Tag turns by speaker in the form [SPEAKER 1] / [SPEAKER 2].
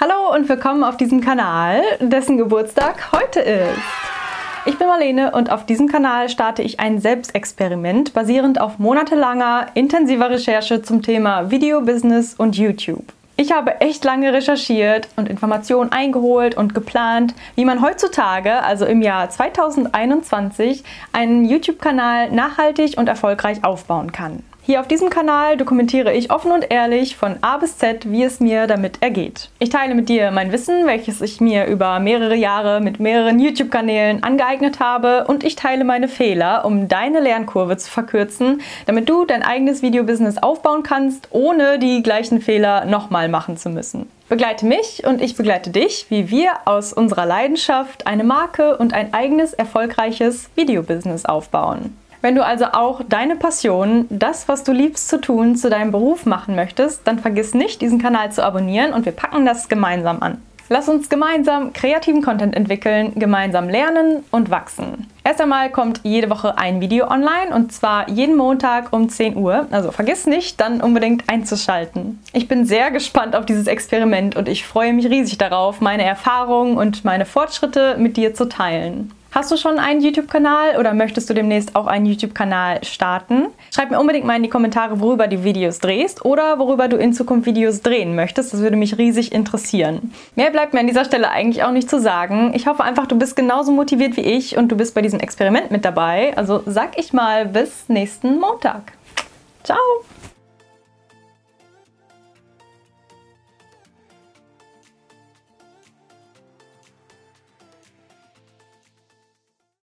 [SPEAKER 1] Hallo und willkommen auf diesem Kanal, dessen Geburtstag heute ist. Ich bin Marlene und auf diesem Kanal starte ich ein Selbstexperiment basierend auf monatelanger, intensiver Recherche zum Thema Video-Business und YouTube. Ich habe echt lange recherchiert und Informationen eingeholt und geplant, wie man heutzutage, also im Jahr 2021, einen YouTube-Kanal nachhaltig und erfolgreich aufbauen kann. Hier auf diesem Kanal dokumentiere ich offen und ehrlich von A bis Z, wie es mir damit ergeht. Ich teile mit dir mein Wissen, welches ich mir über mehrere Jahre mit mehreren YouTube-Kanälen angeeignet habe und ich teile meine Fehler, um deine Lernkurve zu verkürzen, damit du dein eigenes Videobusiness aufbauen kannst, ohne die gleichen Fehler nochmal machen zu müssen. Begleite mich und ich begleite dich, wie wir aus unserer Leidenschaft eine Marke und ein eigenes erfolgreiches Videobusiness aufbauen. Wenn du also auch deine Passion, das, was du liebst zu tun, zu deinem Beruf machen möchtest, dann vergiss nicht, diesen Kanal zu abonnieren und wir packen das gemeinsam an. Lass uns gemeinsam kreativen Content entwickeln, gemeinsam lernen und wachsen. Erst einmal kommt jede Woche ein Video online und zwar jeden Montag um 10 Uhr. Also vergiss nicht, dann unbedingt einzuschalten. Ich bin sehr gespannt auf dieses Experiment und ich freue mich riesig darauf, meine Erfahrungen und meine Fortschritte mit dir zu teilen. Hast du schon einen YouTube-Kanal oder möchtest du demnächst auch einen YouTube-Kanal starten? Schreib mir unbedingt mal in die Kommentare, worüber du Videos drehst oder worüber du in Zukunft Videos drehen möchtest. Das würde mich riesig interessieren. Mehr bleibt mir an dieser Stelle eigentlich auch nicht zu sagen. Ich hoffe einfach, du bist genauso motiviert wie ich und du bist bei diesem Experiment mit dabei. Also sag ich mal bis nächsten Montag. Ciao!